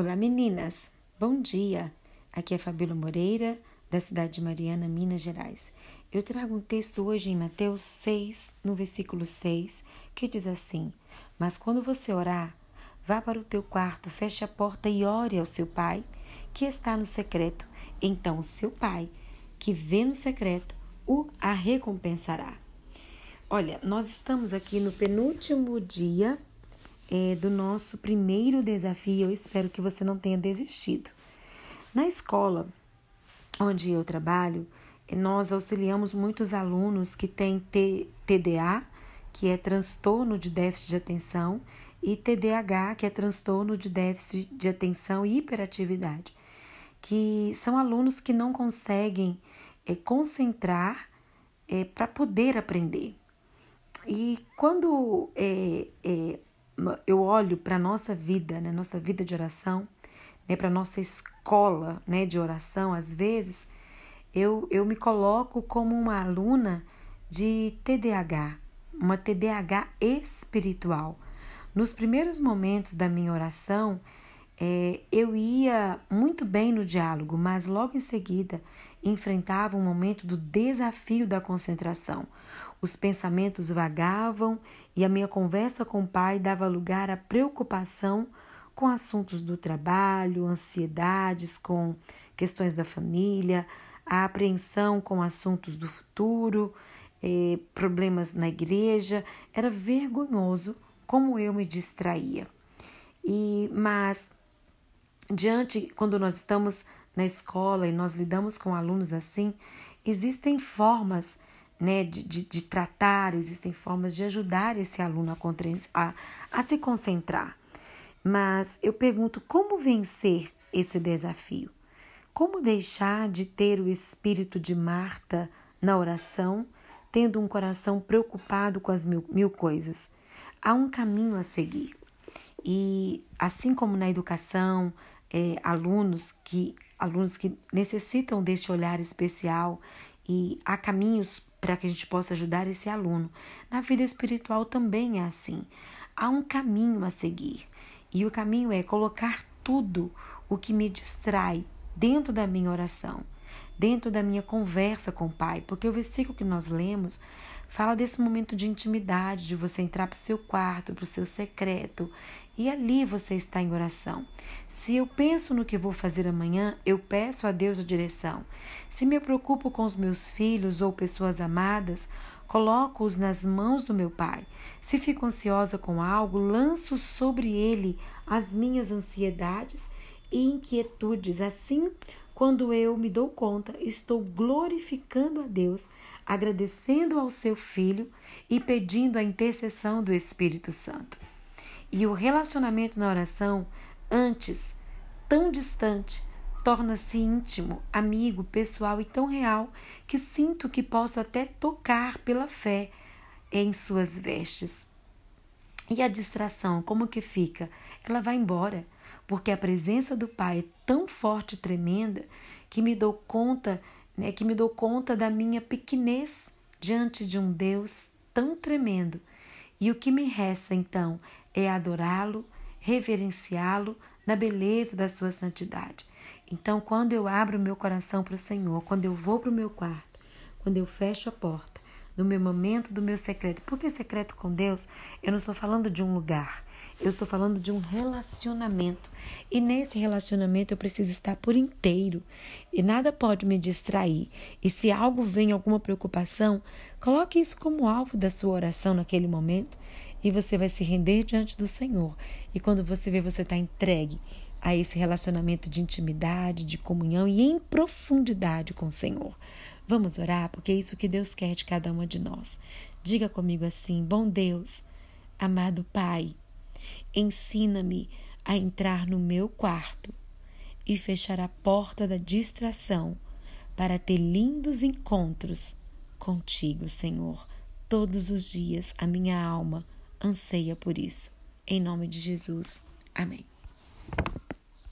Olá meninas, bom dia! Aqui é Fabíola Moreira, da cidade de Mariana, Minas Gerais. Eu trago um texto hoje em Mateus 6, no versículo 6, que diz assim: Mas quando você orar, vá para o teu quarto, feche a porta e ore ao seu pai, que está no secreto. Então o seu pai, que vê no secreto, o a recompensará. Olha, nós estamos aqui no penúltimo dia é, do nosso primeiro desafio. Eu espero que você não tenha desistido. Na escola onde eu trabalho, nós auxiliamos muitos alunos que têm TDA, que é transtorno de déficit de atenção, e TDAH, que é transtorno de déficit de atenção e hiperatividade, que são alunos que não conseguem é, concentrar é, para poder aprender. E quando é, é eu olho para a nossa vida, né, nossa vida de oração, né, para nossa escola né, de oração, às vezes, eu, eu me coloco como uma aluna de TDAH, uma TDAH espiritual. Nos primeiros momentos da minha oração, é, eu ia muito bem no diálogo, mas logo em seguida enfrentava um momento do desafio da concentração. Os pensamentos vagavam e a minha conversa com o pai dava lugar à preocupação com assuntos do trabalho, ansiedades com questões da família, a apreensão com assuntos do futuro, eh, problemas na igreja. Era vergonhoso como eu me distraía. E mas diante quando nós estamos na escola e nós lidamos com alunos assim, existem formas né, de, de, de, tratar, existem formas de ajudar esse aluno a, a, a se concentrar. Mas eu pergunto como vencer esse desafio? Como deixar de ter o espírito de Marta na oração, tendo um coração preocupado com as mil, mil coisas? Há um caminho a seguir. E assim como na educação, é, alunos que alunos que necessitam deste olhar especial e há caminhos para que a gente possa ajudar esse aluno. Na vida espiritual também é assim. Há um caminho a seguir. E o caminho é colocar tudo o que me distrai dentro da minha oração, dentro da minha conversa com o Pai, porque o versículo que nós lemos fala desse momento de intimidade, de você entrar para o seu quarto, para o seu secreto, e ali você está em oração. Se eu penso no que vou fazer amanhã, eu peço a Deus a direção. Se me preocupo com os meus filhos ou pessoas amadas, coloco-os nas mãos do meu Pai. Se fico ansiosa com algo, lanço sobre ele as minhas ansiedades e inquietudes. Assim, quando eu me dou conta, estou glorificando a Deus, agradecendo ao seu Filho e pedindo a intercessão do Espírito Santo. E o relacionamento na oração, antes tão distante, torna-se íntimo, amigo, pessoal e tão real que sinto que posso até tocar pela fé em suas vestes. E a distração, como que fica? Ela vai embora, porque a presença do Pai é tão forte e tremenda que me dou conta, né, que me dou conta da minha pequenez diante de um Deus tão tremendo. E o que me resta então é adorá-lo, reverenciá-lo na beleza da sua santidade. Então, quando eu abro meu coração para o Senhor, quando eu vou para o meu quarto, quando eu fecho a porta, no meu momento do meu secreto, porque secreto com Deus, eu não estou falando de um lugar, eu estou falando de um relacionamento. E nesse relacionamento eu preciso estar por inteiro. E nada pode me distrair. E se algo vem, alguma preocupação, coloque isso como alvo da sua oração naquele momento. E você vai se render diante do Senhor. E quando você vê, você está entregue a esse relacionamento de intimidade, de comunhão e em profundidade com o Senhor. Vamos orar, porque é isso que Deus quer de cada uma de nós. Diga comigo assim: Bom Deus, amado Pai. Ensina-me a entrar no meu quarto e fechar a porta da distração para ter lindos encontros contigo, Senhor. Todos os dias a minha alma anseia por isso. Em nome de Jesus. Amém.